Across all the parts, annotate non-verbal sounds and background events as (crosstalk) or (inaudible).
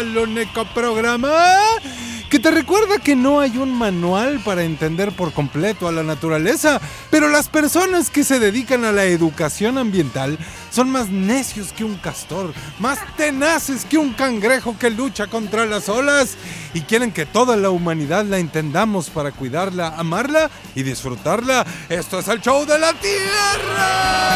Único programa que te recuerda que no hay un manual para entender por completo a la naturaleza, pero las personas que se dedican a la educación ambiental son más necios que un castor, más tenaces que un cangrejo que lucha contra las olas y quieren que toda la humanidad la entendamos para cuidarla, amarla y disfrutarla. Esto es el show de la Tierra.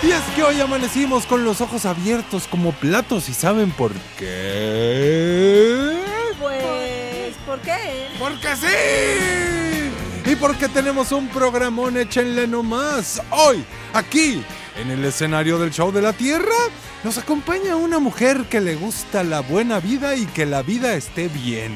Y es que hoy amanecimos con los ojos abiertos como platos y ¿saben por qué? Pues, ¿por qué? ¡Porque sí! Y porque tenemos un programón échenle nomás. Hoy, aquí, en el escenario del show de la Tierra, nos acompaña una mujer que le gusta la buena vida y que la vida esté bien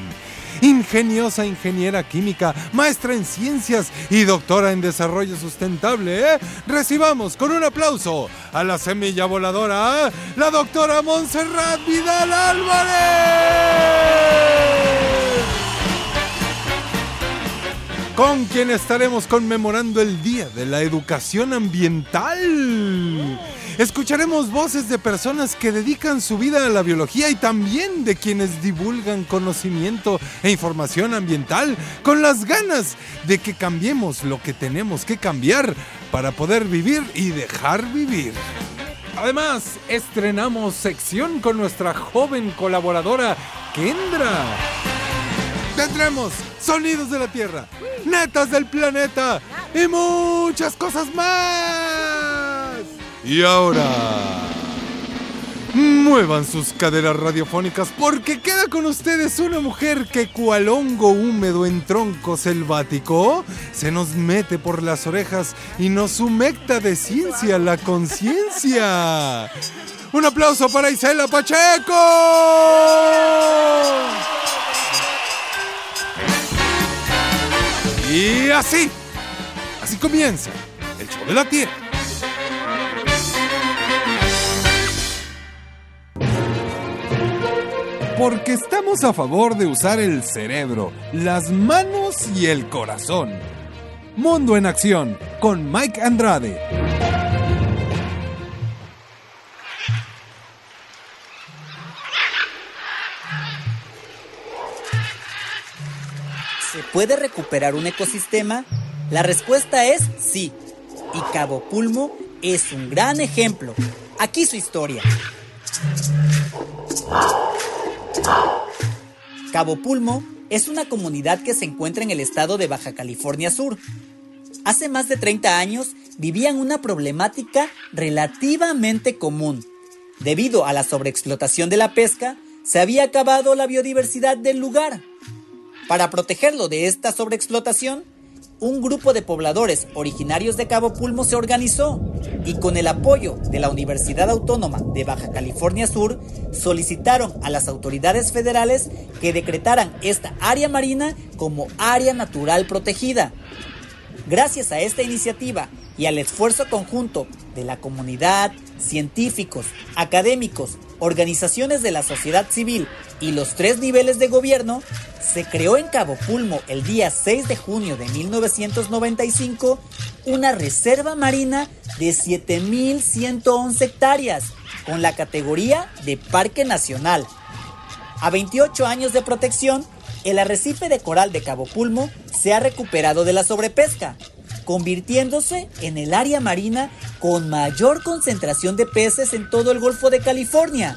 ingeniosa ingeniera química, maestra en ciencias y doctora en desarrollo sustentable. ¿eh? Recibamos con un aplauso a la semilla voladora, la doctora Montserrat Vidal Álvarez. Con quien estaremos conmemorando el Día de la Educación Ambiental. Escucharemos voces de personas que dedican su vida a la biología y también de quienes divulgan conocimiento e información ambiental con las ganas de que cambiemos lo que tenemos que cambiar para poder vivir y dejar vivir. Además, estrenamos sección con nuestra joven colaboradora Kendra. Tendremos sonidos de la Tierra, netas del planeta y muchas cosas más. Y ahora, muevan sus caderas radiofónicas porque queda con ustedes una mujer que cual hongo húmedo en tronco selvático se nos mete por las orejas y nos humecta de ciencia la conciencia. Un aplauso para Isela Pacheco. Y así, así comienza el show de la tierra. Porque estamos a favor de usar el cerebro, las manos y el corazón. Mundo en acción con Mike Andrade. ¿Se puede recuperar un ecosistema? La respuesta es sí. Y Cabo Pulmo es un gran ejemplo. Aquí su historia. Cabo Pulmo es una comunidad que se encuentra en el estado de Baja California Sur. Hace más de 30 años vivían una problemática relativamente común. Debido a la sobreexplotación de la pesca, se había acabado la biodiversidad del lugar. Para protegerlo de esta sobreexplotación, un grupo de pobladores originarios de Cabo Pulmo se organizó y con el apoyo de la Universidad Autónoma de Baja California Sur solicitaron a las autoridades federales que decretaran esta área marina como área natural protegida. Gracias a esta iniciativa y al esfuerzo conjunto de la comunidad, científicos, académicos, organizaciones de la sociedad civil y los tres niveles de gobierno, se creó en Cabo Pulmo el día 6 de junio de 1995 una reserva marina de 7.111 hectáreas con la categoría de Parque Nacional. A 28 años de protección, el arrecife de coral de Cabo Pulmo se ha recuperado de la sobrepesca, convirtiéndose en el área marina con mayor concentración de peces en todo el Golfo de California.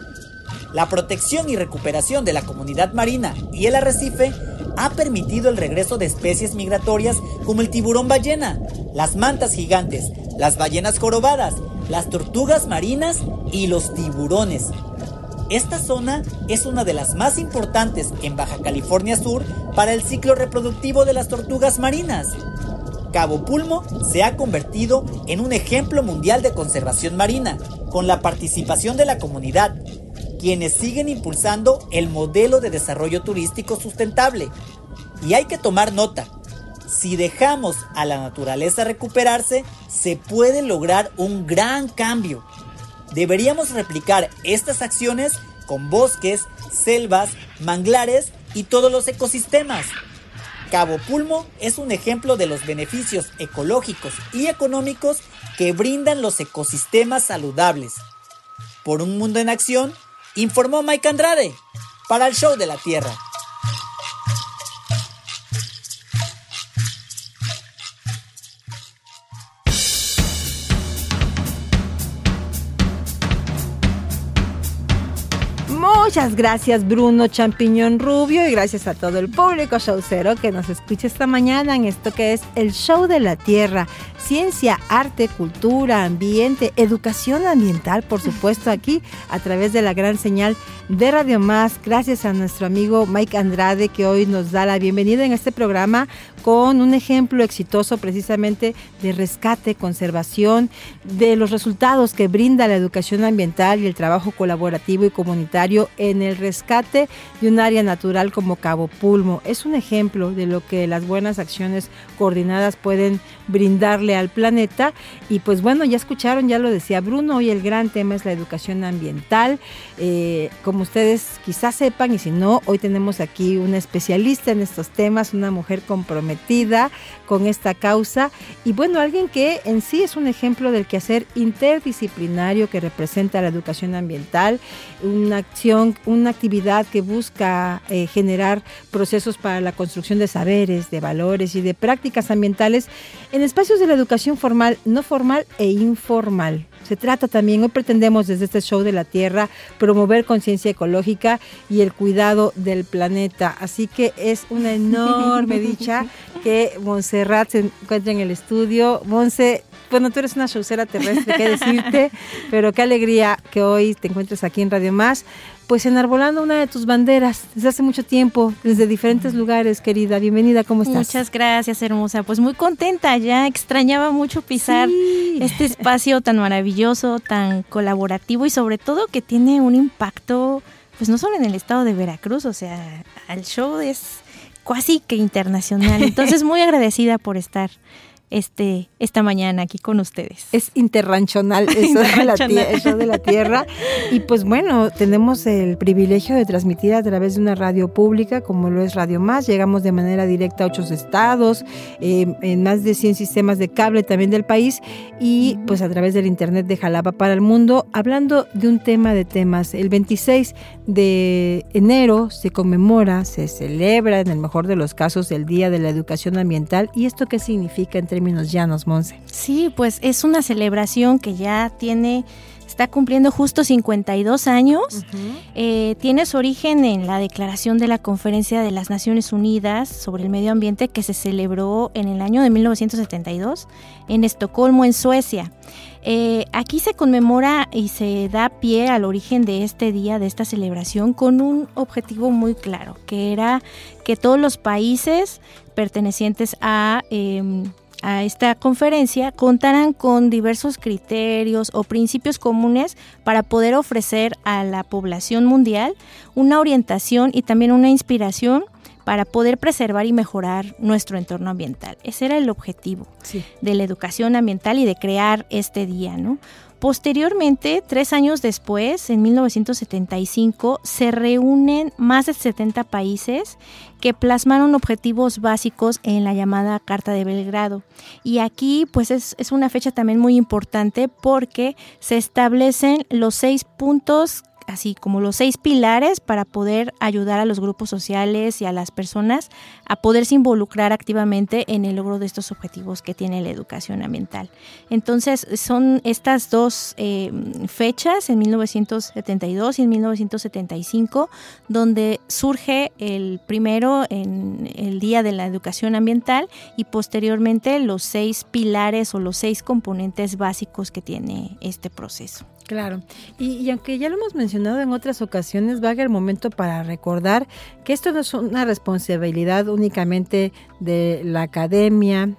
La protección y recuperación de la comunidad marina y el arrecife ha permitido el regreso de especies migratorias como el tiburón ballena, las mantas gigantes, las ballenas jorobadas, las tortugas marinas y los tiburones. Esta zona es una de las más importantes en Baja California Sur para el ciclo reproductivo de las tortugas marinas. Cabo Pulmo se ha convertido en un ejemplo mundial de conservación marina, con la participación de la comunidad, quienes siguen impulsando el modelo de desarrollo turístico sustentable. Y hay que tomar nota, si dejamos a la naturaleza recuperarse, se puede lograr un gran cambio. Deberíamos replicar estas acciones con bosques, selvas, manglares y todos los ecosistemas. Cabo Pulmo es un ejemplo de los beneficios ecológicos y económicos que brindan los ecosistemas saludables. Por un mundo en acción, informó Mike Andrade para el Show de la Tierra. Muchas gracias Bruno Champiñón Rubio y gracias a todo el público showcero que nos escucha esta mañana en esto que es el Show de la Tierra. Ciencia, arte, cultura, ambiente, educación ambiental, por supuesto, aquí a través de la gran señal de Radio Más. Gracias a nuestro amigo Mike Andrade que hoy nos da la bienvenida en este programa con un ejemplo exitoso precisamente de rescate, conservación, de los resultados que brinda la educación ambiental y el trabajo colaborativo y comunitario en el rescate de un área natural como Cabo Pulmo. Es un ejemplo de lo que las buenas acciones coordinadas pueden brindarle al planeta. Y pues bueno, ya escucharon, ya lo decía Bruno, hoy el gran tema es la educación ambiental. Eh, como ustedes quizás sepan, y si no, hoy tenemos aquí una especialista en estos temas, una mujer comprometida con esta causa y bueno, alguien que en sí es un ejemplo del quehacer interdisciplinario que representa la educación ambiental, una acción, una actividad que busca eh, generar procesos para la construcción de saberes, de valores y de prácticas ambientales en espacios de la educación formal, no formal e informal. Se trata también, hoy pretendemos desde este show de la Tierra promover conciencia ecológica y el cuidado del planeta. Así que es una enorme dicha (laughs) que Montserrat se encuentre en el estudio. Monse, bueno, tú eres una showcera terrestre, qué decirte, (laughs) pero qué alegría que hoy te encuentres aquí en Radio Más pues enarbolando una de tus banderas desde hace mucho tiempo, desde diferentes lugares, querida. Bienvenida, ¿cómo estás? Muchas gracias, hermosa. Pues muy contenta, ya extrañaba mucho pisar este (laughs) espacio tan maravilloso, tan colaborativo y sobre todo que tiene un impacto, pues no solo en el estado de Veracruz, o sea, el show es casi que internacional. (laughs) Entonces, muy agradecida por estar este, esta mañana aquí con ustedes. Es interranchonal (laughs) eso, De, la eso de la tierra. Y pues bueno, tenemos el privilegio de transmitir a través de una radio pública como lo es Radio Más. Llegamos de manera directa a ocho estados, eh, en más de 100 sistemas de cable también del país y pues a través del Internet de Jalapa para el mundo, hablando de un tema de temas. El 26 de enero se conmemora, se celebra en el mejor de los casos el Día de la Educación Ambiental. ¿Y esto qué significa entre términos llanos, Monse. Sí, pues es una celebración que ya tiene está cumpliendo justo 52 años. Eh, tiene su origen en la declaración de la Conferencia de las Naciones Unidas sobre el Medio Ambiente que se celebró en el año de 1972 en Estocolmo, en Suecia. Eh, aquí se conmemora y se da pie al origen de este día, de esta celebración, con un objetivo muy claro, que era que todos los países pertenecientes a... Em, a esta conferencia contarán con diversos criterios o principios comunes para poder ofrecer a la población mundial una orientación y también una inspiración para poder preservar y mejorar nuestro entorno ambiental. Ese era el objetivo de la educación ambiental y de crear este día, ¿no? Posteriormente, tres años después, en 1975, se reúnen más de 70 países que plasmaron objetivos básicos en la llamada Carta de Belgrado. Y aquí pues es, es una fecha también muy importante porque se establecen los seis puntos así como los seis pilares para poder ayudar a los grupos sociales y a las personas a poderse involucrar activamente en el logro de estos objetivos que tiene la educación ambiental. Entonces, son estas dos eh, fechas, en 1972 y en 1975, donde surge el primero en el Día de la Educación Ambiental y posteriormente los seis pilares o los seis componentes básicos que tiene este proceso. Claro, y, aunque ya lo hemos mencionado en otras ocasiones, va el momento para recordar que esto no es una responsabilidad únicamente de la academia,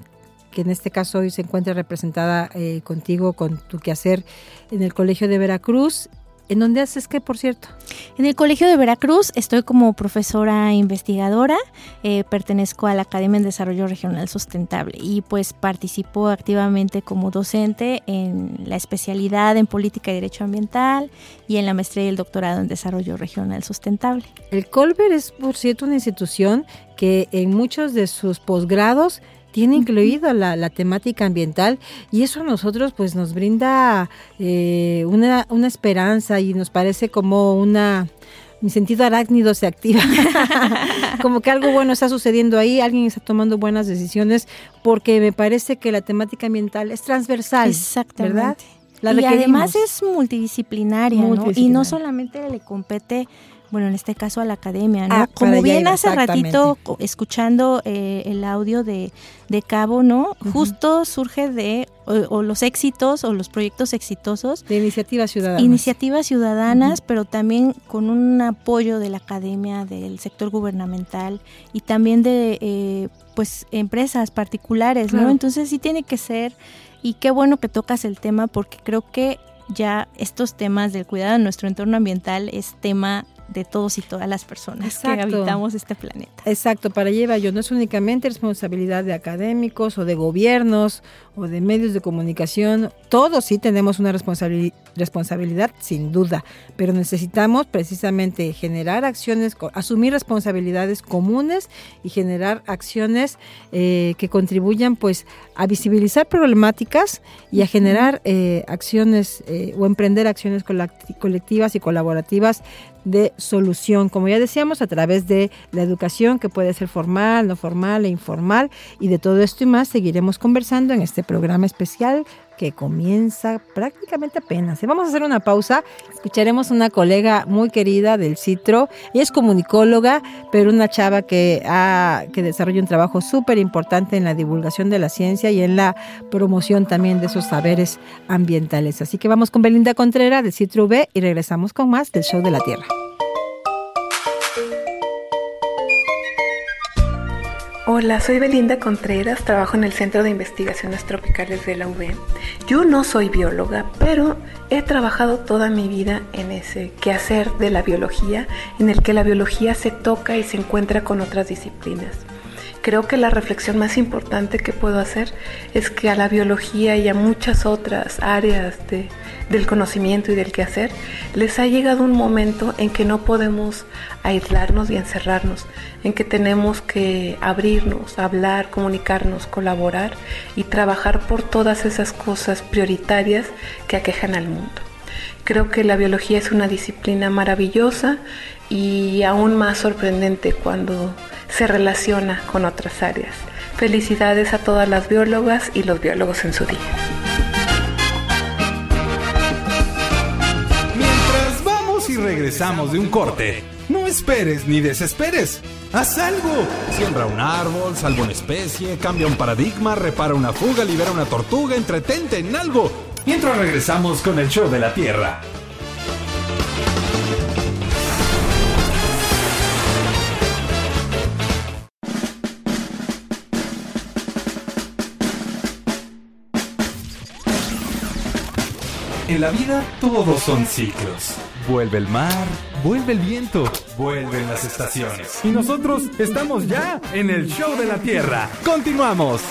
que en este caso hoy se encuentra representada eh, contigo con tu quehacer en el Colegio de Veracruz ¿En dónde haces qué, por cierto? En el Colegio de Veracruz estoy como profesora investigadora, eh, pertenezco a la Academia en Desarrollo Regional Sustentable y pues participo activamente como docente en la especialidad en Política y Derecho Ambiental y en la maestría y el doctorado en Desarrollo Regional Sustentable. El Colber es, por cierto, una institución que en muchos de sus posgrados tiene incluido la, temática ambiental y eso a nosotros pues nos brinda eh, una, una esperanza y nos parece como una mi sentido arácnido se activa. (laughs) como que algo bueno está sucediendo ahí, alguien está tomando buenas decisiones, porque me parece que la temática ambiental es transversal. Exactamente. ¿verdad? y además es multidisciplinaria, ¿no? Y no solamente le compete bueno, en este caso a la academia, ¿no? Ah, Como bien hace ratito escuchando eh, el audio de, de Cabo, ¿no? Justo surge de o, los éxitos o los proyectos exitosos. De iniciativas ciudadanas. Iniciativas ciudadanas, pero también con un apoyo de la academia, del sector gubernamental y también de, eh, pues, empresas particulares, ¿no? Entonces sí tiene que ser, y qué bueno que tocas el tema porque creo que ya estos temas del cuidado de nuestro entorno ambiental es tema de todos y todas las personas que habitamos este planeta. Exacto, para llevar yo. No es únicamente responsabilidad de académicos o de gobiernos o de medios de comunicación, todos sí tenemos una responsabilidad sin duda, pero necesitamos precisamente generar acciones, asumir responsabilidades comunes y generar acciones eh, que contribuyan pues a visibilizar problemáticas y a generar eh, acciones eh, o emprender acciones colectivas y colaborativas de solución, como ya decíamos, a través de la educación que puede ser formal, no formal e informal, y de todo esto y más seguiremos conversando en este programa especial que comienza prácticamente apenas. Vamos a hacer una pausa, escucharemos una colega muy querida del Citro, ella es comunicóloga, pero una chava que, ha, que desarrolla un trabajo súper importante en la divulgación de la ciencia y en la promoción también de esos saberes ambientales. Así que vamos con Belinda Contreras del Citro V y regresamos con más del Show de la Tierra. Hola, soy Belinda Contreras, trabajo en el Centro de Investigaciones Tropicales de la UB. Yo no soy bióloga, pero he trabajado toda mi vida en ese quehacer de la biología, en el que la biología se toca y se encuentra con otras disciplinas. Creo que la reflexión más importante que puedo hacer es que a la biología y a muchas otras áreas del conocimiento y del quehacer les ha llegado un momento en que no podemos aislarnos y encerrarnos, en que tenemos que abrirnos, hablar, comunicarnos, colaborar y trabajar por todas esas cosas prioritarias que aquejan al mundo. Creo que la biología es una disciplina maravillosa y aún más sorprendente cuando se relaciona con otras áreas. Felicidades a todas las biólogas y los biólogos en su día. Mientras vamos y regresamos de un corte, no esperes ni desesperes. Haz algo. Siembra un árbol, salva una especie, cambia un paradigma, repara una fuga, libera una tortuga, entretente en algo. Mientras regresamos con el show de la Tierra. En la vida todos son ciclos. Vuelve el mar, vuelve el viento, vuelven las estaciones. Y nosotros estamos ya en el show de la Tierra. Continuamos.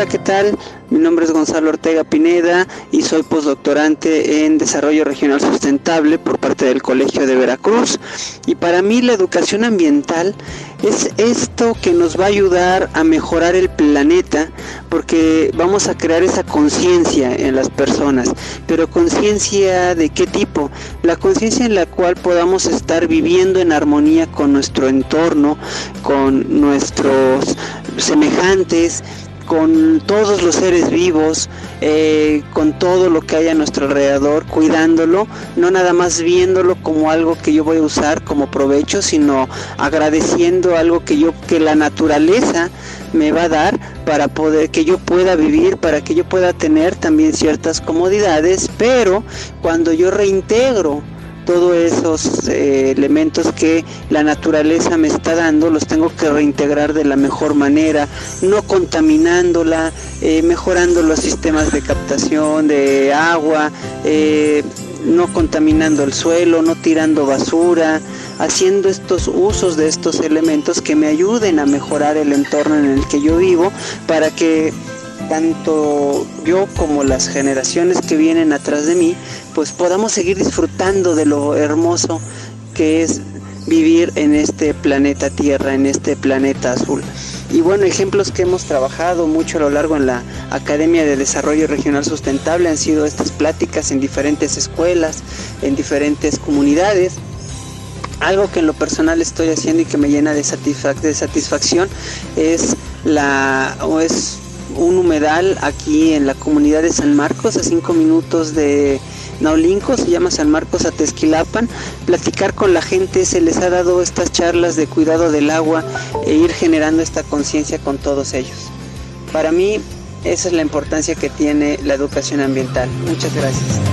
Hola, ¿qué tal? Mi nombre es Gonzalo Ortega Pineda y soy postdoctorante en Desarrollo Regional Sustentable por parte del Colegio de Veracruz. Y para mí la educación ambiental es esto que nos va a ayudar a mejorar el planeta porque vamos a crear esa conciencia en las personas. Pero conciencia de qué tipo? La conciencia en la cual podamos estar viviendo en armonía con nuestro entorno, con nuestros semejantes con todos los seres vivos, eh, con todo lo que hay a nuestro alrededor, cuidándolo, no nada más viéndolo como algo que yo voy a usar como provecho, sino agradeciendo algo que yo, que la naturaleza me va a dar para poder que yo pueda vivir, para que yo pueda tener también ciertas comodidades, pero cuando yo reintegro todos esos eh, elementos que la naturaleza me está dando, los tengo que reintegrar de la mejor manera, no contaminándola, eh, mejorando los sistemas de captación de agua, eh, no contaminando el suelo, no tirando basura, haciendo estos usos de estos elementos que me ayuden a mejorar el entorno en el que yo vivo para que tanto yo como las generaciones que vienen atrás de mí, pues podamos seguir disfrutando de lo hermoso que es vivir en este planeta Tierra, en este planeta azul. Y bueno, ejemplos que hemos trabajado mucho a lo largo en la Academia de Desarrollo Regional Sustentable han sido estas pláticas en diferentes escuelas, en diferentes comunidades. Algo que en lo personal estoy haciendo y que me llena de, de satisfacción es la o es un humedal aquí en la comunidad de San Marcos, a cinco minutos de Naulinco, se llama San Marcos Atezquilapan. Platicar con la gente, se les ha dado estas charlas de cuidado del agua e ir generando esta conciencia con todos ellos. Para mí, esa es la importancia que tiene la educación ambiental. Muchas gracias.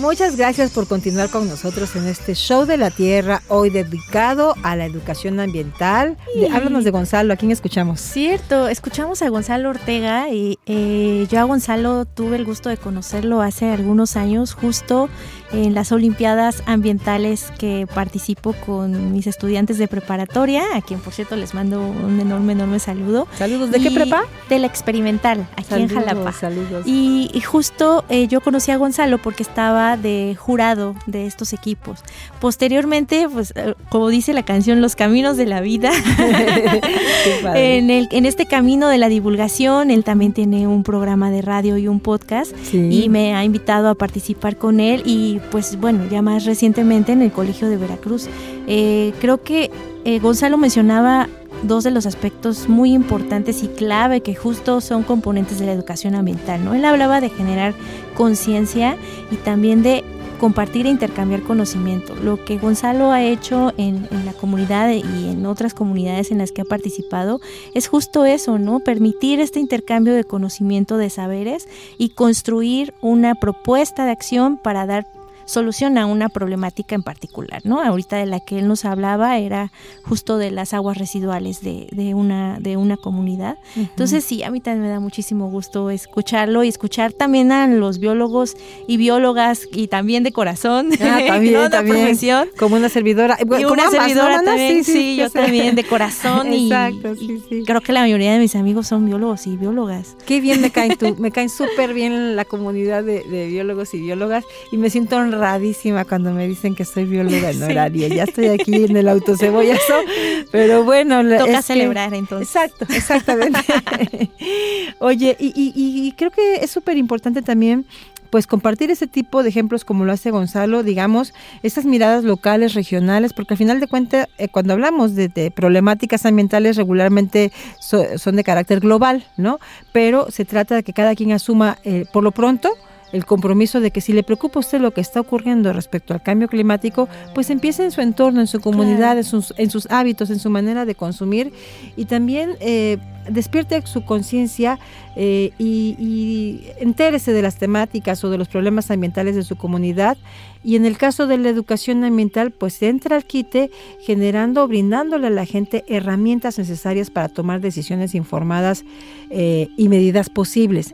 Muchas gracias por continuar con nosotros en este show de la Tierra, hoy dedicado a la educación ambiental. háblanos de Gonzalo, ¿a quién escuchamos? Cierto, escuchamos a Gonzalo Ortega y eh, yo a Gonzalo tuve el gusto de conocerlo hace algunos años, justo en las Olimpiadas Ambientales que participo con mis estudiantes de preparatoria, a quien por cierto les mando un enorme, enorme saludo. Saludos, ¿de qué prepa? De la experimental, aquí en Jalapa. Saludos. Y, justo eh, yo conocí a Gonzalo porque estaba de jurado de estos equipos. Posteriormente, pues eh, como dice la canción, Los Caminos de la Vida, (laughs) en, el, en este camino de la divulgación, él también tiene un programa de radio y un podcast y me ha invitado a participar con él y pues bueno, ya más recientemente en el Colegio de Veracruz. Eh, creo que eh, Gonzalo mencionaba dos de los aspectos muy importantes y clave que justo son componentes de la educación ambiental, ¿no? Él hablaba de generar conciencia y también de compartir e intercambiar conocimiento. Lo que Gonzalo ha hecho en, en, la comunidad y en otras comunidades en las que ha participado es justo eso, ¿no? Permitir este intercambio de conocimiento, de saberes y construir una propuesta de acción para dar soluciona una problemática en particular, ¿no? Ahorita de la que él nos hablaba era justo de las aguas residuales de, de una, de una comunidad. Entonces sí, a mí también me da muchísimo gusto escucharlo y escuchar también a los biólogos y biólogas y también de corazón, ah, (laughs) también, también, profesión. Como una servidora. Y una servidora también, sí, yo también de corazón. Exacto, y, sí, creo que la mayoría de mis amigos son biólogos y biólogas. Qué bien me caen tú, me caen súper bien la comunidad de, de biólogos y biólogas y me siento honrada honradísima cuando me dicen que soy bióloga en (laughs) horario. Ya estoy aquí en el autocebollazo, pero bueno. Toca celebrar entonces. Exacto, exactamente. (laughs) Oye, y, y creo que es súper importante también pues compartir ese tipo de ejemplos como lo hace Gonzalo, digamos, esas miradas locales, regionales, porque al final de cuentas, eh, cuando hablamos de, problemáticas ambientales, regularmente son de carácter global, ¿no? Pero se trata de que cada quien asuma, eh, por lo pronto, el compromiso de que si le preocupa a usted lo que está ocurriendo respecto al cambio climático, pues empiece en su entorno, en su comunidad, en, sus, en sus hábitos, en su manera de consumir. Y también eh, despierte su conciencia eh, y, y entérese de las temáticas o de los problemas ambientales de su comunidad. Y en el caso de la educación ambiental, pues entra al quite generando, brindándole a la gente herramientas necesarias para tomar decisiones informadas eh, y medidas posibles.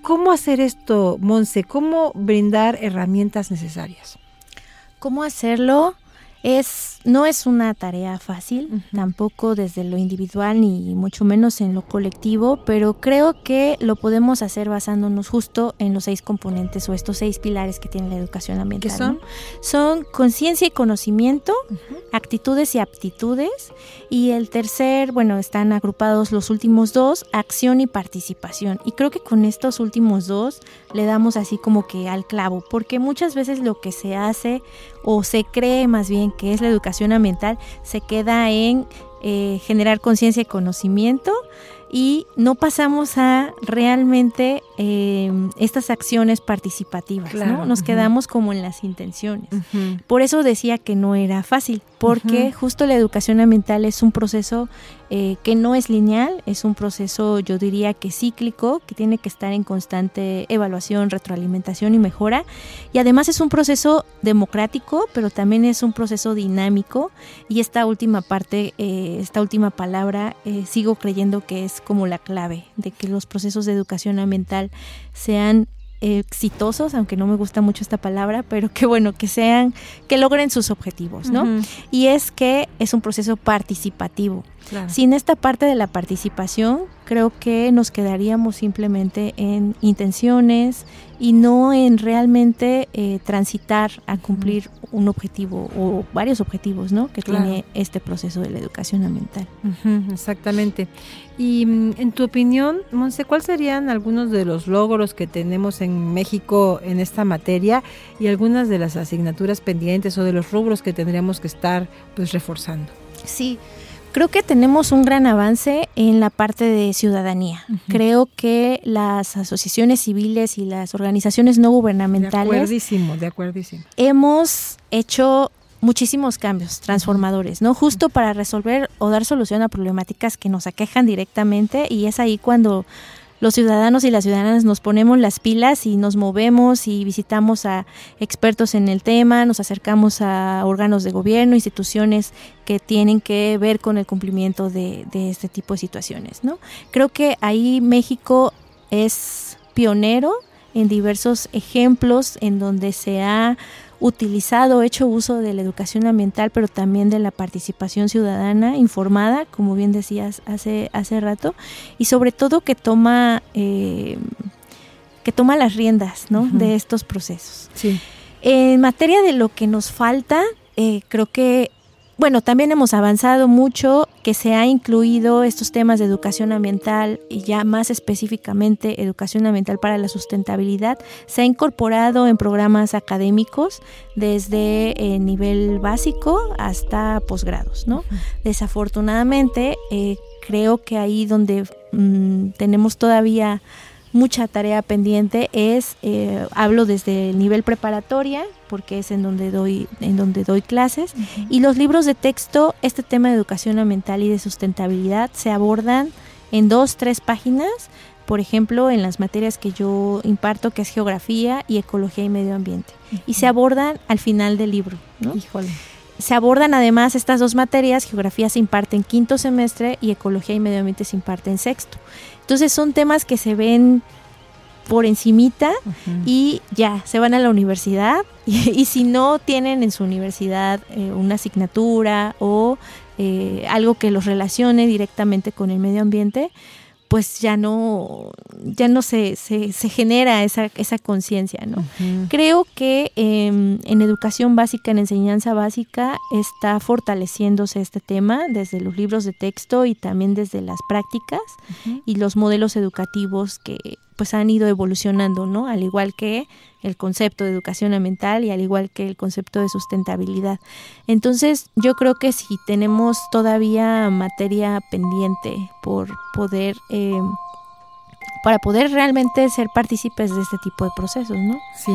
¿Cómo hacer esto, Monse? ¿Cómo brindar herramientas necesarias? ¿Cómo hacerlo? Es, no es una tarea fácil, tampoco desde lo individual ni mucho menos en lo colectivo, pero creo que lo podemos hacer basándonos justo en los seis componentes o estos seis pilares que tiene la educación ambiental. ¿Qué son? Son conciencia y conocimiento, actitudes y aptitudes, y el tercer, bueno, están agrupados los últimos dos, acción y participación. Y creo que con estos últimos dos, le damos así como que al clavo, porque muchas veces lo que se hace o se cree más bien que es la educación ambiental se queda en eh, generar conciencia y conocimiento y no pasamos a realmente em, estas acciones participativas, ¿no? Nos quedamos como en las intenciones. Por eso decía que no era fácil, porque justo la educación ambiental es un proceso eh, que no es lineal, es un proceso yo diría que cíclico, que tiene que estar en constante evaluación, retroalimentación y mejora. Y además es un proceso democrático, pero también es un proceso dinámico. Y esta última parte, eh, esta última palabra, eh, sigo creyendo que es como la clave de que los procesos de educación ambiental sean exitosos, aunque no me gusta mucho esta palabra, pero que bueno, que sean, que logren sus objetivos, ¿no? Y es que es un proceso participativo. Sin esta parte de la participación, creo que nos quedaríamos simplemente en intenciones y no en realmente eh, transitar a cumplir un objetivo o varios objetivos ¿no? que tiene este proceso de la educación ambiental. exactamente. Y mm, en tu opinión, Monse, ¿cuáles serían algunos de los logros que tenemos en México en esta materia y algunas de las asignaturas pendientes o de los rubros que tendríamos que estar pues reforzando? Sí, Creo que tenemos un gran avance en la parte de ciudadanía. Creo que las asociaciones civiles y las organizaciones no gubernamentales. De acuerdísimo, de acuerdísimo. Hemos hecho muchísimos cambios transformadores, ¿no? Justo para resolver o dar solución a problemáticas que nos aquejan directamente y es ahí cuando los ciudadanos y las ciudadanas nos ponemos las pilas y nos movemos y visitamos a expertos en el tema, nos acercamos a órganos de gobierno, instituciones que tienen que ver con el cumplimiento de, este tipo de situaciones. ¿no? Creo que ahí México es pionero en diversos ejemplos en donde se ha utilizado, hecho uso de la educación ambiental, pero también de la participación ciudadana informada, como bien decías hace, hace rato, y sobre todo que toma, eh, que toma las riendas ¿no? de estos procesos. Sí. En materia de lo que nos falta, eh, creo que bueno, también hemos avanzado mucho, que se ha incluido estos temas de educación ambiental y ya más específicamente educación ambiental para la sustentabilidad. Se ha incorporado en programas académicos desde eh, nivel básico hasta posgrados, ¿no? Desafortunadamente, eh, creo que ahí donde mm, tenemos todavía mucha tarea pendiente es, eh, hablo desde el nivel preparatoria, porque es en donde doy, en donde doy clases, y los libros de texto, este tema de educación ambiental y de sustentabilidad se abordan en dos, tres páginas, por ejemplo, en las materias que yo imparto, que es geografía y ecología y medio ambiente, y se abordan al final del libro. Se abordan además estas dos materias, geografía se imparte en quinto semestre y ecología y medio ambiente se imparte en sexto. Entonces son temas que se ven por encimita y ya, se van a la universidad (laughs) y, si no tienen en su universidad eh, una asignatura o eh, algo que los relacione directamente con el medio ambiente, pues ya no, ya no se, se, genera esa, esa conciencia, ¿no? Creo que em, en educación básica, en enseñanza básica, está fortaleciéndose este tema desde los libros de texto y también desde las prácticas y los modelos educativos que pues han ido evolucionando, ¿no? Al igual que el concepto de educación ambiental y al igual que el concepto de sustentabilidad. Entonces, yo creo que si tenemos todavía materia pendiente por poder eh, para poder realmente ser partícipes de este tipo de procesos, ¿no? Sí,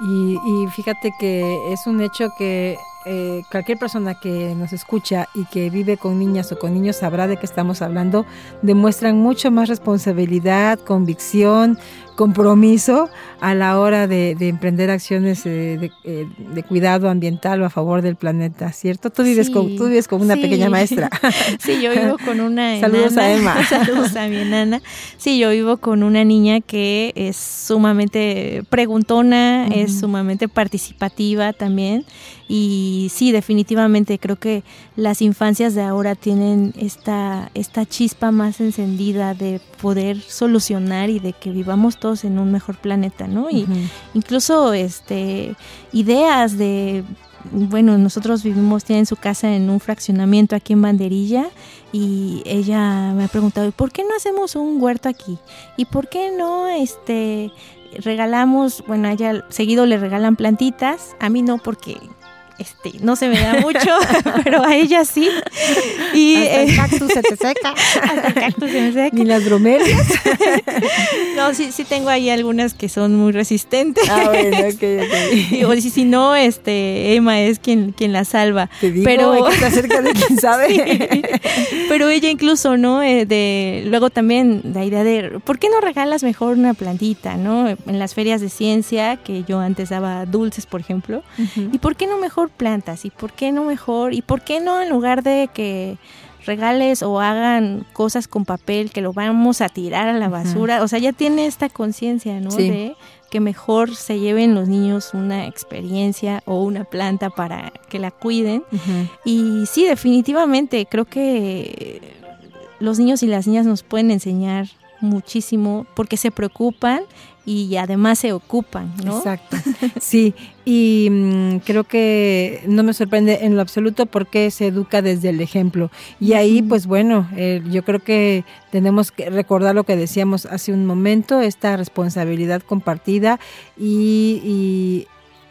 y, y fíjate que es un hecho que eh, cualquier persona que nos escucha y que vive con niñas o con niños sabrá de qué estamos hablando, demuestran mucho más responsabilidad, convicción, compromiso a la hora de, emprender acciones eh, eh, de, cuidado ambiental o a favor del planeta, ¿cierto? Tú vives, con, tú vives con una pequeña maestra. (laughs) sí, yo vivo con una (laughs) Saludos a Emma. (laughs) Saludos a mi enana. Sí, yo vivo con una niña que es sumamente preguntona, es sumamente participativa también y sí, definitivamente creo que las infancias de ahora tienen esta, esta chispa más encendida de poder solucionar y de que vivamos todos en un mejor planeta, ¿no? Y incluso este ideas de bueno, nosotros vivimos, tienen su casa en un fraccionamiento aquí en Banderilla y ella me ha preguntado, ¿y por qué no hacemos un huerto aquí? ¿Y por qué no este regalamos, bueno, a ella seguido le regalan plantitas, a mí no porque este, no se me da mucho, (laughs) pero a ella sí. Y el eh, cactus se te seca. (laughs) el cactus se me seca. Ni las bromelias. (laughs) no, sí, sí tengo ahí algunas que son muy resistentes. Ah, bueno, ok, ok. si, no, este, Emma es quien, quien la salva. Te digo, pero está cerca de quien sabe. Pero ella incluso, ¿no? Eh, de, luego también la idea de, ¿por qué no regalas mejor una plantita, ¿no? En las ferias de ciencia, que yo antes daba dulces, por ejemplo. ¿Y por qué no mejor plantas y por qué no mejor y por qué no en lugar de que regales o hagan cosas con papel que lo vamos a tirar a la basura, o sea, ya tiene esta conciencia, ¿no? De que mejor se lleven los niños una experiencia o una planta para que la cuiden. Y sí, definitivamente, creo que los niños y las niñas nos pueden enseñar muchísimo porque se preocupan y además se ocupan, ¿no? Exacto. Sí, y mm, creo que no me sorprende en lo absoluto porque se educa desde el ejemplo. Y ahí, pues bueno, eh, yo creo que tenemos que recordar lo que decíamos hace un momento, esta responsabilidad compartida y, y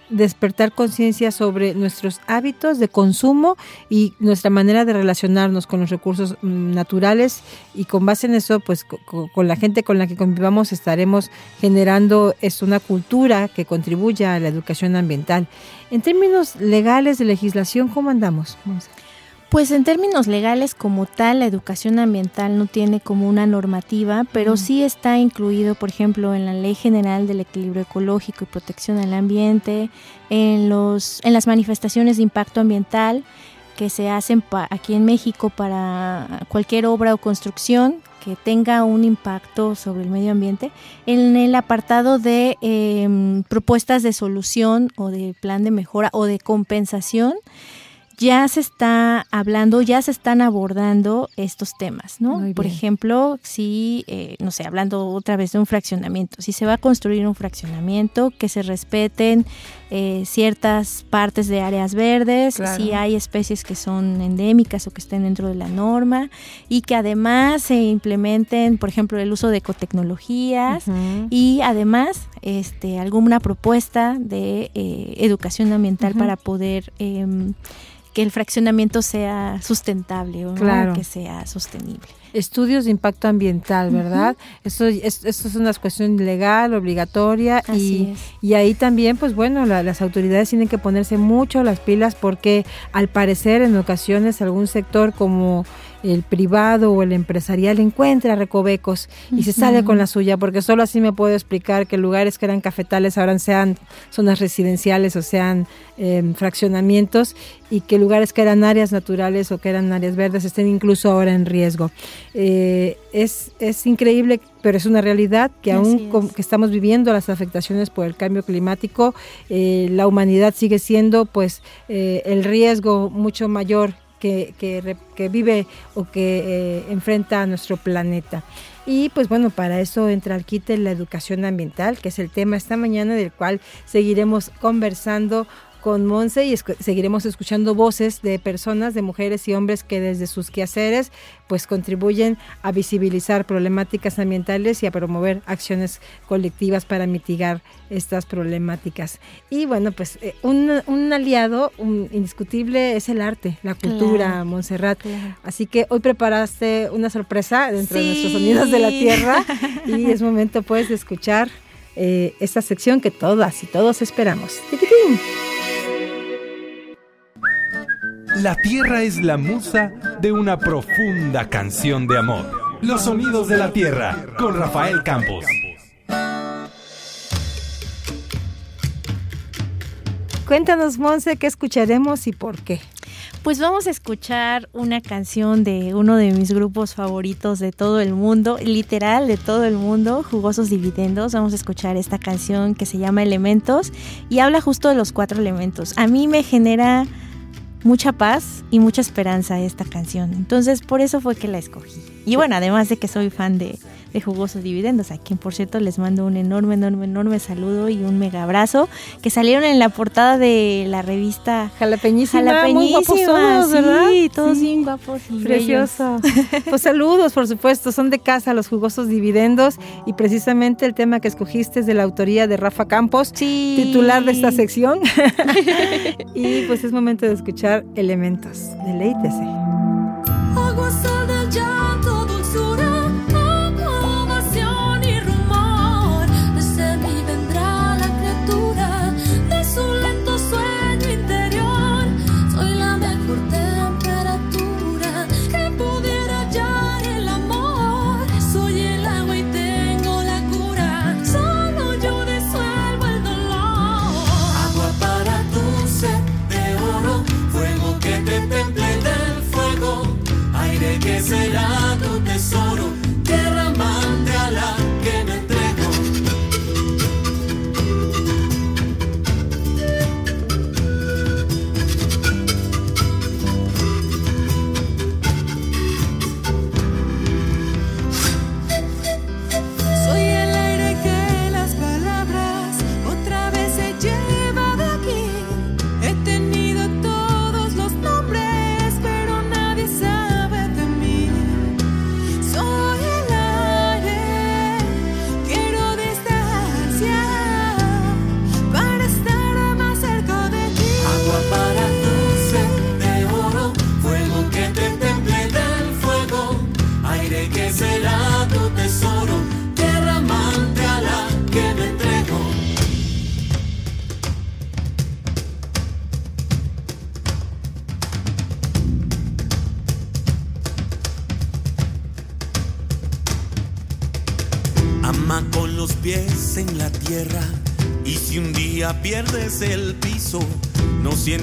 despertar conciencia sobre nuestros hábitos de consumo y nuestra manera de relacionarnos con los recursos mm, naturales y con base en eso, pues con, la gente con la que convivamos estaremos generando es una cultura que contribuya a la educación ambiental. En términos legales de legislación, ¿cómo andamos? Pues en términos legales como tal, la educación ambiental no tiene como una normativa, pero sí está incluido, por ejemplo, en la Ley General del Equilibrio Ecológico y Protección al Ambiente, en, los, en las manifestaciones de impacto ambiental que se hacen aquí en México para cualquier obra o construcción que tenga un impacto sobre el medio ambiente, en el apartado de em, propuestas de solución o de plan de mejora o de compensación ya se está hablando, ya se están abordando estos temas, ¿no? Por ejemplo, si, eh, no sé, hablando otra vez de un fraccionamiento, si se va a construir un fraccionamiento, que se respeten eh, ciertas partes de áreas verdes, si hay especies que son endémicas o que estén dentro de la norma, y que además se implementen, por ejemplo, el uso de ecotecnologías y además este, alguna propuesta de eh, educación ambiental para poder em, que el fraccionamiento sea sustentable o que sea sostenible. Estudios de impacto ambiental, ¿verdad? Esto, es, esto es una cuestión legal, obligatoria y, y, ahí también, pues bueno, las autoridades tienen que ponerse mucho las pilas porque al parecer en ocasiones algún sector como el privado o el empresarial encuentra recovecos y se sale con la suya, porque solo así me puedo explicar que lugares que eran cafetales ahora sean zonas residenciales o sean em, fraccionamientos y que lugares que eran áreas naturales o que eran áreas verdes estén incluso ahora en riesgo. Eh, es, es increíble, pero es una realidad que aún que estamos viviendo las afectaciones por el cambio climático, eh, la humanidad sigue siendo pues eh, el riesgo mucho mayor que, que, vive o que eh, enfrenta a nuestro planeta. Y pues bueno, para eso entra al quite la educación ambiental, que es el tema esta mañana del cual seguiremos conversando con Monse y seguiremos escuchando voces de personas, de mujeres y hombres que desde sus quehaceres pues contribuyen a visibilizar problemáticas ambientales y a promover acciones colectivas para mitigar estas problemáticas. Y bueno, pues eh, un, aliado indiscutible es el arte, la cultura, Montserrat. Así que hoy preparaste una sorpresa dentro de nuestros sonidos de la tierra (laughs) y es momento pues de escuchar eh, esta sección que todas y todos esperamos. La tierra es la musa de una profunda canción de amor. Los sonidos de la tierra con Rafael Campos. Cuéntanos, Monse, qué escucharemos y por qué. Pues vamos a escuchar una canción de uno de mis grupos favoritos de todo el mundo, literal de todo el mundo, Jugosos Dividendos. Vamos a escuchar esta canción que se llama Elementos y habla justo de los cuatro elementos. A mí me genera mucha paz y mucha esperanza esta canción. Entonces por eso fue que la escogí. Y bueno, además de que soy fan de, de Jugosos Dividendos, a quien por cierto les mando un enorme, enorme, enorme saludo y un mega abrazo, que salieron en la portada de la revista Jalapeñísima, Jalapeñísima, muy guapos todos, ¿verdad? Sí, todos Sí. bien guapos y Precioso. (laughs) Pues saludos, por supuesto, son de casa los jugosos dividendos y precisamente el tema que escogiste es de la autoría de Rafa Campos, Sí. titular de esta sección. (laughs) y pues es momento de escuchar elementos. Deleítese.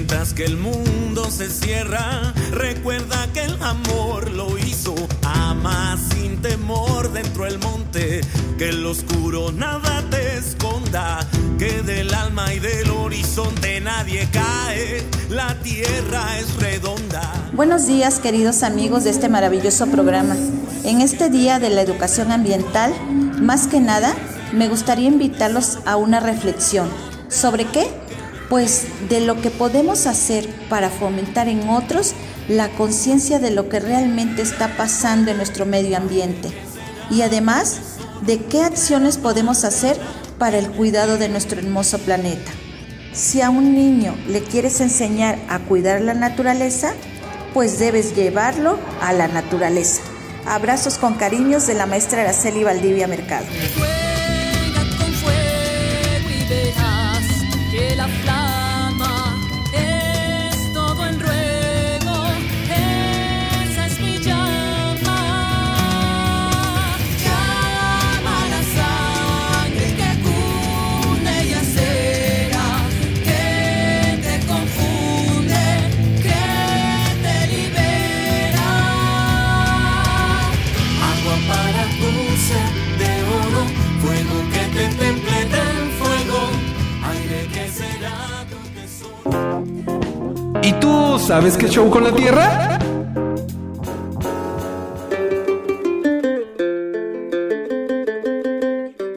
Sientas que el mundo se cierra. Recuerda que el amor lo hizo. Ama sin temor dentro del monte, que el oscuro nada te esconda. Que del alma y del horizonte nadie cae. La tierra es redonda. Buenos días queridos amigos de este maravilloso programa. En este Día de la Educación Ambiental, más que nada, me gustaría invitarlos a una reflexión. ¿Sobre qué? Pues de lo que podemos hacer para fomentar en otros la conciencia de lo que realmente está pasando en nuestro medio ambiente. Y además, de qué acciones podemos hacer para el cuidado de nuestro hermoso planeta. Si a un niño le quieres enseñar a cuidar la naturaleza, pues debes llevarlo a la naturaleza. Abrazos con cariños de la maestra Araceli Valdivia Mercado. Que la flama sabes qué show con la Tierra?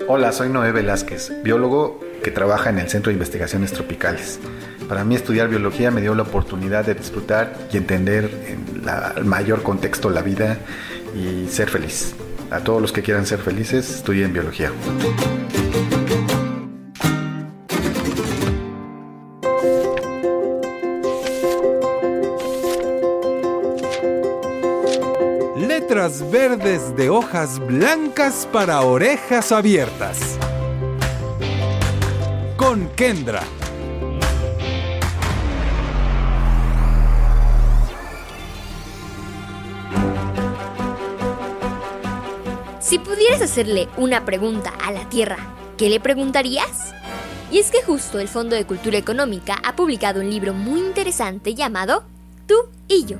Hola, soy Noé Velázquez, biólogo que trabaja en el Centro de Investigaciones Tropicales. Para mí estudiar biología me dio la oportunidad de disfrutar y entender en el mayor contexto la vida y ser feliz. A todos los que quieran ser felices, estudien biología. Verdes de hojas blancas para orejas abiertas. Con Kendra. Si pudieras hacerle una pregunta a la Tierra, ¿qué le preguntarías? Y es que justo el Fondo de Cultura Económica ha publicado un libro muy interesante llamado Tú y yo,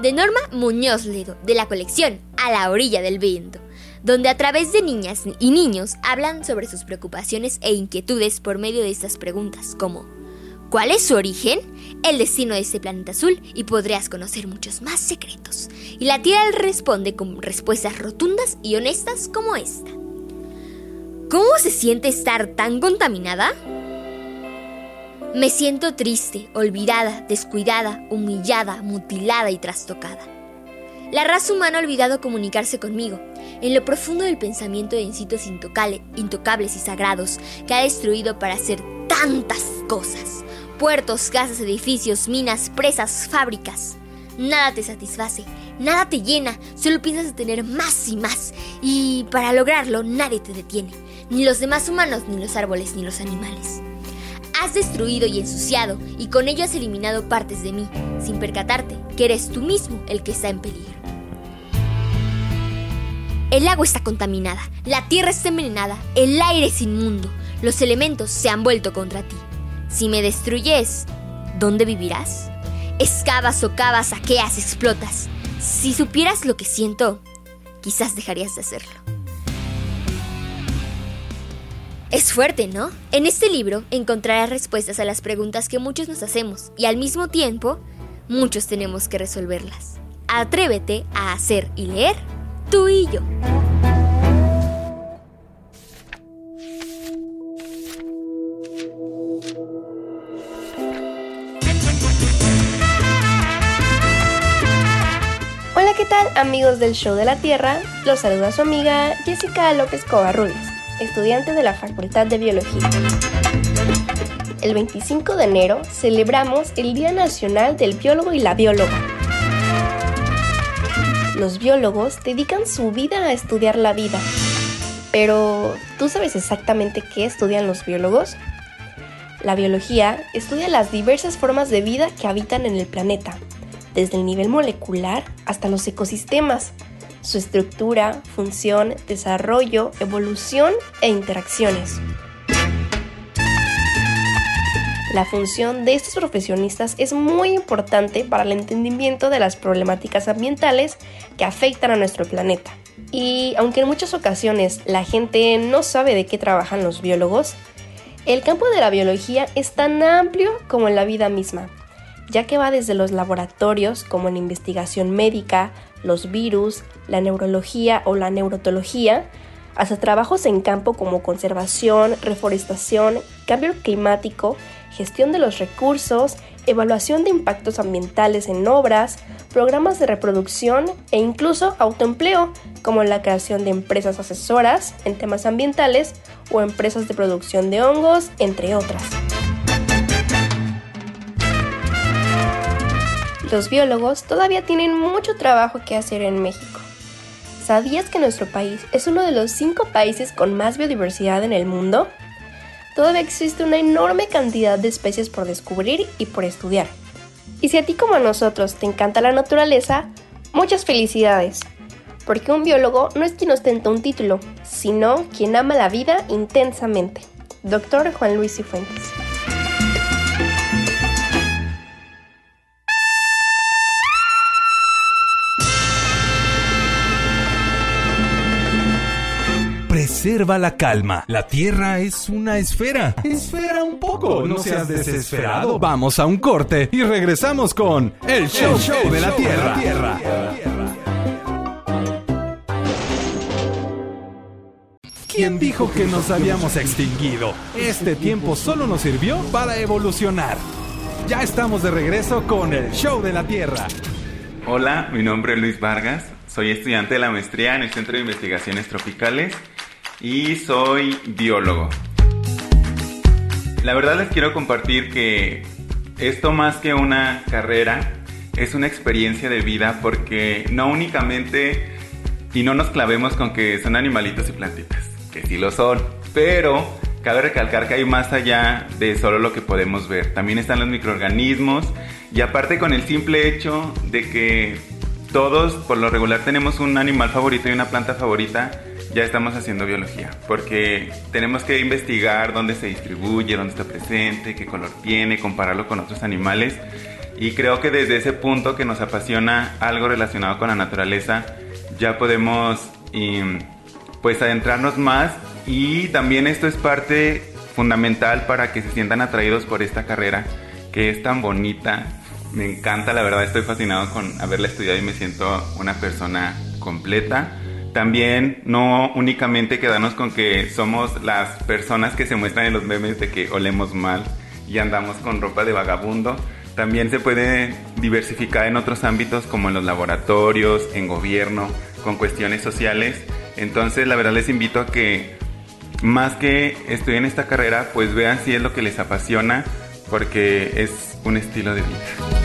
de Norma Muñoz Ledo, de la colección A la orilla del viento, donde a través de niñas y niños hablan sobre sus preocupaciones e inquietudes por medio de estas preguntas como cuál es su origen, el destino de este planeta azul y podrás conocer muchos más secretos. Y la Tierra responde con respuestas rotundas y honestas como esta. ¿Cómo se siente estar tan contaminada? Me siento triste, olvidada, descuidada, humillada, mutilada y trastocada. La raza humana ha olvidado comunicarse conmigo, en lo profundo del pensamiento de intocale- intocables y sagrados que ha destruido para hacer tantas cosas. Puertos, casas, edificios, minas, presas, fábricas. Nada te satisface, nada te llena, solo piensas en tener más y más. Y para lograrlo nadie te detiene, ni los demás humanos, ni los árboles, ni los animales. Has destruido y ensuciado, y con ello has eliminado partes de mí, sin percatarte que eres tú mismo el que está en peligro. El agua está contaminada, la tierra está envenenada, el aire es inmundo, los elementos se han vuelto contra ti. Si me destruyes, ¿dónde vivirás? Excavas, socavas, saqueas, explotas. Si supieras lo que siento, quizás dejarías de hacerlo. Es fuerte, ¿no? En este libro encontrarás respuestas a las preguntas que muchos nos hacemos y al mismo tiempo muchos tenemos que resolverlas. Atrévete a hacer y leer tú y yo. Hola, ¿qué tal amigos del Show de la Tierra? Los saluda su amiga Jessica López Covarrubias, estudiante de la Facultad de Biología. El 25 de enero celebramos el Día Nacional del Biólogo y la Bióloga. Los biólogos dedican su vida a estudiar la vida. Pero, ¿tú sabes exactamente qué estudian los biólogos? La biología estudia las diversas formas de vida que habitan en el planeta, desde el nivel molecular hasta los ecosistemas, su estructura, función, desarrollo, evolución e interacciones. La función de estos profesionistas es muy importante para el entendimiento de las problemáticas ambientales que afectan a nuestro planeta. Y aunque en muchas ocasiones la gente no sabe de qué trabajan los biólogos, el campo de la biología es tan amplio como la vida misma, ya que va desde los laboratorios como en investigación médica, los virus, la neurología o la neurotología, hasta trabajos en campo como conservación, reforestación, cambio climático, gestión de los recursos, evaluación de impactos ambientales en obras, programas de reproducción e incluso autoempleo, como la creación de empresas asesoras en temas ambientales o empresas de producción de hongos, entre otras. Los biólogos todavía tienen mucho trabajo que hacer en México. ¿Sabías que nuestro país es uno de los cinco países con más biodiversidad en el mundo? Todavía existe una enorme cantidad de especies por descubrir y por estudiar. Y si a ti como a nosotros te encanta la naturaleza, muchas felicidades. Porque un biólogo no es quien ostenta un título, sino quien ama la vida intensamente. Doctor Juan Luis Cifuentes. Preserva la calma. La Tierra es una esfera. Esfera un poco. No seas desesperado. Vamos a un corte y regresamos con El Show, Show de la Tierra. ¿Quién dijo que nos habíamos extinguido? Este tiempo solo nos sirvió para evolucionar. Ya estamos de regreso con el Show de la Tierra. Hola, mi nombre es Luis Vargas, soy estudiante de la maestría en el Centro de Investigaciones Tropicales y soy biólogo. La verdad les quiero compartir que esto más que una carrera es una experiencia de vida porque no únicamente y no nos clavemos con que son animalitos y plantitas, que sí lo son, pero cabe recalcar que hay más allá de solo lo que podemos ver. También están los microorganismos y aparte con el simple hecho de que todos por lo regular tenemos un animal favorito y una planta favorita, ya estamos haciendo biología, porque tenemos que investigar dónde se distribuye, dónde está presente, qué color tiene, compararlo con otros animales. Y creo que desde ese punto que nos apasiona algo relacionado con la naturaleza, ya podemos em, pues adentrarnos más y también esto es parte fundamental para que se sientan atraídos por esta carrera que es tan bonita. Me encanta, la verdad estoy fascinado con haberla estudiado y me siento una persona completa. También no únicamente quedarnos con que somos las personas que se muestran en los memes de que olemos mal y andamos con ropa de vagabundo. También se puede diversificar en otros ámbitos como en los laboratorios, en gobierno, con cuestiones sociales. Entonces la verdad les invito a que más que estudien esta carrera, pues vean si es lo que les apasiona, porque es un estilo de vida.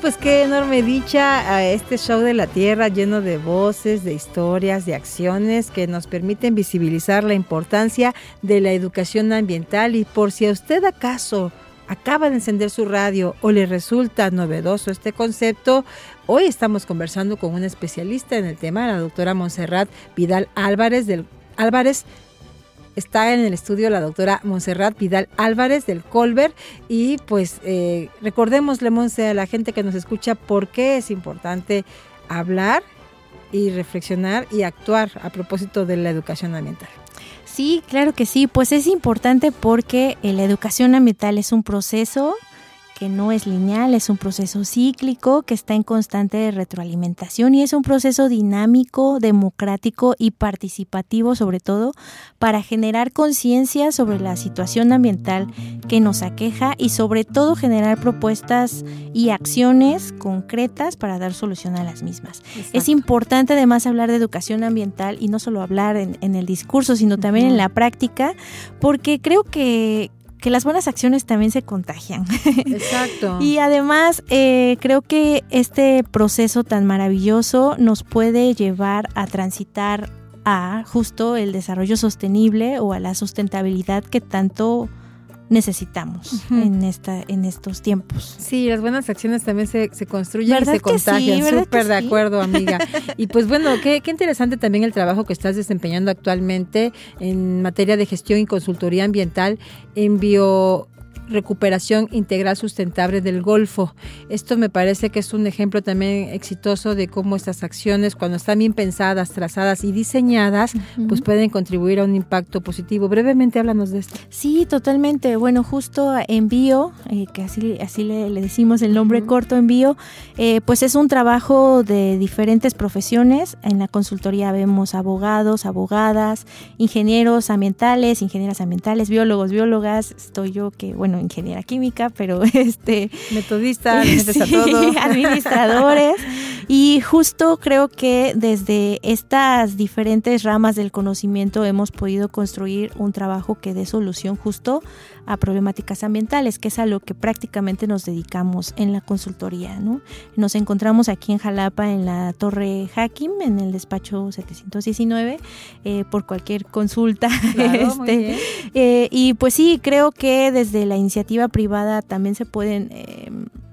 Pues qué enorme dicha a este show de la Tierra lleno de voces, de historias, de acciones que nos permiten visibilizar la importancia de la educación ambiental. Y por si a usted acaso acaba de encender su radio o le resulta novedoso este concepto, hoy estamos conversando con una especialista en el tema, la doctora Montserrat Vidal Álvarez del Álvarez está en el estudio la doctora Montserrat Vidal Álvarez del Colbert y pues eh, recordémosle, Monse, a la gente que nos escucha por qué es importante hablar y reflexionar y actuar a propósito de la educación ambiental. Sí, claro que sí, pues es importante porque la educación ambiental es un proceso que no es lineal, es un proceso cíclico que está en constante retroalimentación y es un proceso dinámico, democrático y participativo sobre todo para generar conciencia sobre la situación ambiental que nos aqueja y sobre todo generar propuestas y acciones concretas para dar solución a las mismas. Es importante además hablar de educación ambiental y no solo hablar en, en el discurso, sino también en la práctica, porque creo que, que las buenas acciones también se contagian. (laughs) Exacto. y además eh, creo que este proceso tan maravilloso nos puede llevar a transitar a justo el desarrollo sostenible o a la sustentabilidad que tanto necesitamos en esta en estos tiempos. Sí, las buenas acciones también se, se construyen y ¿Verdad se sí? contagian. ¿Verdad Súper de sí? acuerdo, amiga. (laughs) Y pues bueno, qué, qué interesante también el trabajo que estás desempeñando actualmente en materia de gestión y consultoría ambiental en bio recuperación integral sustentable del Golfo. Esto me parece que es un ejemplo también exitoso de cómo estas acciones, cuando están bien pensadas, trazadas y diseñadas, pues pueden contribuir a un impacto positivo. Brevemente háblanos de esto. Sí, totalmente. Bueno, justo envío, eh, que así, así le, le decimos el nombre corto envío, eh, pues es un trabajo de diferentes profesiones. En la consultoría vemos abogados, abogadas, ingenieros ambientales, ingenieras ambientales, biólogos, biólogas. Estoy yo que, bueno, ingeniera química, pero (laughs) este... Metodista, le (laughs) metes a Sí, todo. (laughs) administradores. Y justo creo que desde estas diferentes ramas del conocimiento hemos podido construir un trabajo que dé solución justo a problemáticas ambientales, que es a lo que prácticamente nos dedicamos en la consultoría. ¿no? Nos encontramos aquí en Jalapa, en la Torre Hakim, en el despacho 719, eh, por cualquier consulta. Claro, este, eh, y pues sí, creo que desde la iniciativa privada también se pueden eh,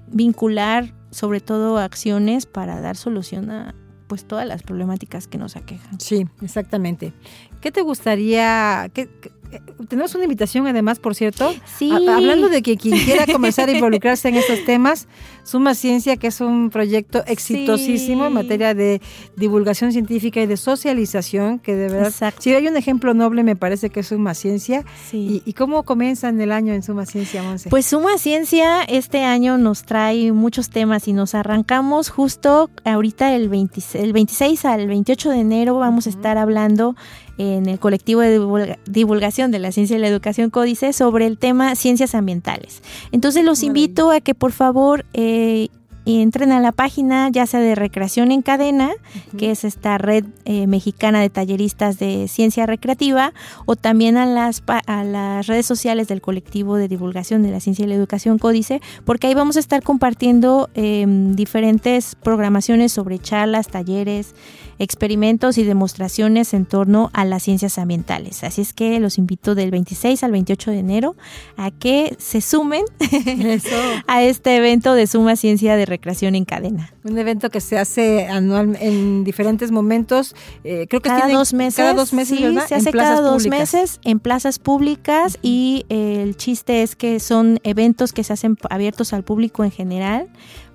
vincular sobre todo acciones para dar solución a pues todas las problemáticas que nos aquejan. Sí, exactamente. ¿Qué te gustaría? qué- qué- eh, tenemos una invitación además, por cierto. Sí. Hablando de que quien quiera comenzar a (laughs) involucrarse en estos temas, Suma Ciencia, que es un proyecto exitosísimo en materia de divulgación científica y de socialización, que de verdad, Exacto. si hay un ejemplo noble, me parece que es Suma Ciencia. Sí. ¿Y, y cómo comienzan el año en Suma Ciencia, Monse? Pues Suma Ciencia este año nos trae muchos temas y nos arrancamos justo ahorita el 26, el 26 al 28 de enero vamos a estar hablando en el colectivo de divulga- divulgación de la ciencia y la educación códice sobre el tema ciencias ambientales. Entonces los invito a que por favor eh, イ entren a la página ya sea de Recreación en Cadena, que es esta red eh, mexicana de talleristas de ciencia recreativa, o también a las, a las redes sociales del colectivo de divulgación de la ciencia y la educación Códice, porque ahí vamos a estar compartiendo eh, diferentes programaciones sobre charlas, talleres, experimentos y demostraciones en torno a las ciencias ambientales. Así es que los invito del 26 al 28 de enero a que se sumen (laughs) a este evento de Suma Ciencia de Recreación en Cadena. Un evento que se hace anual en diferentes momentos. eh, creo que cada tienen- dos meses. Cada dos meses, sí, ¿verdad? Se En hace plazas cada dos públicas. meses en plazas públicas y eh, el chiste es que son eventos que se hacen abiertos al público en general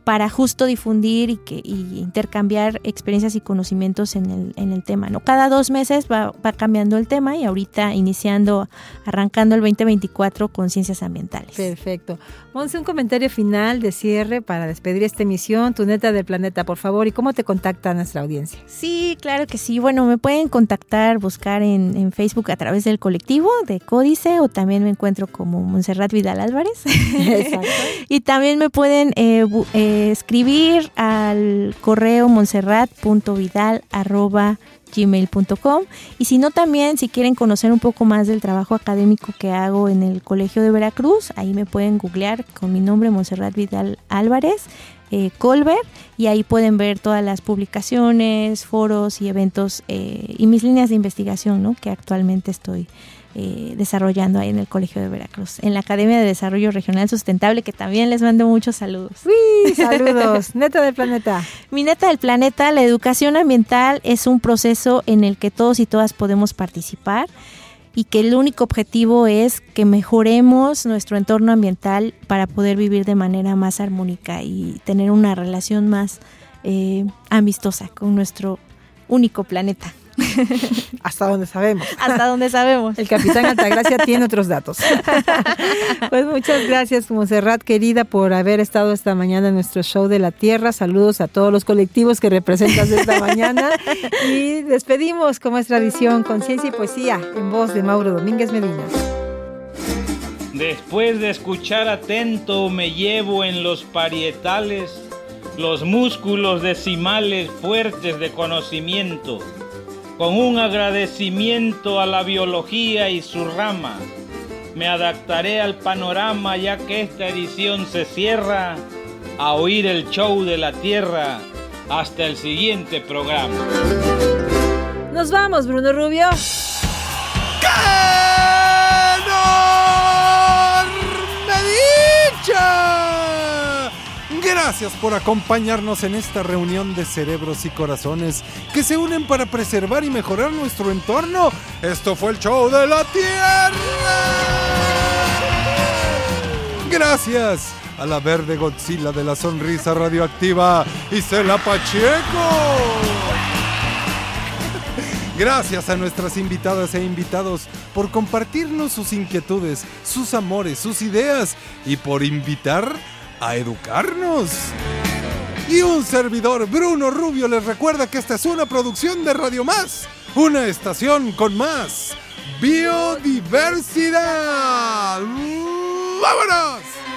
para justo difundir y, que, y intercambiar experiencias y conocimientos en el, en el tema. ¿no? Cada dos meses va, va cambiando el tema y ahorita iniciando, arrancando el 2024 con ciencias ambientales. Perfecto. Monse, un comentario final de cierre para despedir esta emisión, tu neta del planeta, por favor, y cómo te contacta nuestra audiencia. Sí, claro que sí. Bueno, me pueden contactar, buscar en, en Facebook a través del colectivo de Códice o también me encuentro como Montserrat Vidal Álvarez. Exacto. (laughs) y también me pueden eh, bu- escribir al correo montserrat.vidal.gmail.com y si no también si quieren conocer un poco más del trabajo académico que hago en el Colegio de Veracruz, ahí me pueden googlear con mi nombre Montserrat Vidal Álvarez. eh, Colbert y ahí pueden ver todas las publicaciones, foros y eventos eh, y mis líneas de investigación ¿no? que actualmente estoy eh, desarrollando ahí en el Colegio de Veracruz, en la Academia de Desarrollo Regional Sustentable, que también les mando muchos saludos. ¡Uy! Saludos, (laughs) neta del planeta. Mi neta del planeta, la educación ambiental es un proceso en el que todos y todas podemos participar y que el único objetivo es que mejoremos nuestro entorno ambiental para poder vivir de manera más armónica y tener una relación más eh, amistosa con nuestro único planeta. (laughs) Hasta donde sabemos. Hasta donde sabemos. El capitán Altagracia tiene otros datos. (laughs) Pues muchas gracias, Monserrat, querida, por haber estado esta mañana en nuestro show de la Tierra. Saludos a todos los colectivos que representas esta (laughs) mañana. Y despedimos, como es tradición, con ciencia y poesía, en voz de Mauro Domínguez Medina. Después de escuchar atento me llevo en los parietales los músculos decimales fuertes de conocimiento, con un agradecimiento a la biología y su rama. Me adaptaré al panorama ya que esta edición se cierra a oír el show de la Tierra hasta el siguiente programa. Nos vamos, Bruno Rubio. ¡Dicha! Gracias por acompañarnos en esta reunión de cerebros y corazones que se unen para preservar y mejorar nuestro entorno. Esto fue el show de la Tierra. Gracias a la verde Godzilla de la sonrisa radioactiva, Isela Pacheco. Gracias a nuestras invitadas e invitados por compartirnos sus inquietudes, sus amores, sus ideas y por invitar a educarnos. Y un servidor, Bruno Rubio, les recuerda que esta es una producción de Radio Más, una estación con más biodiversidad. ¡Vámonos!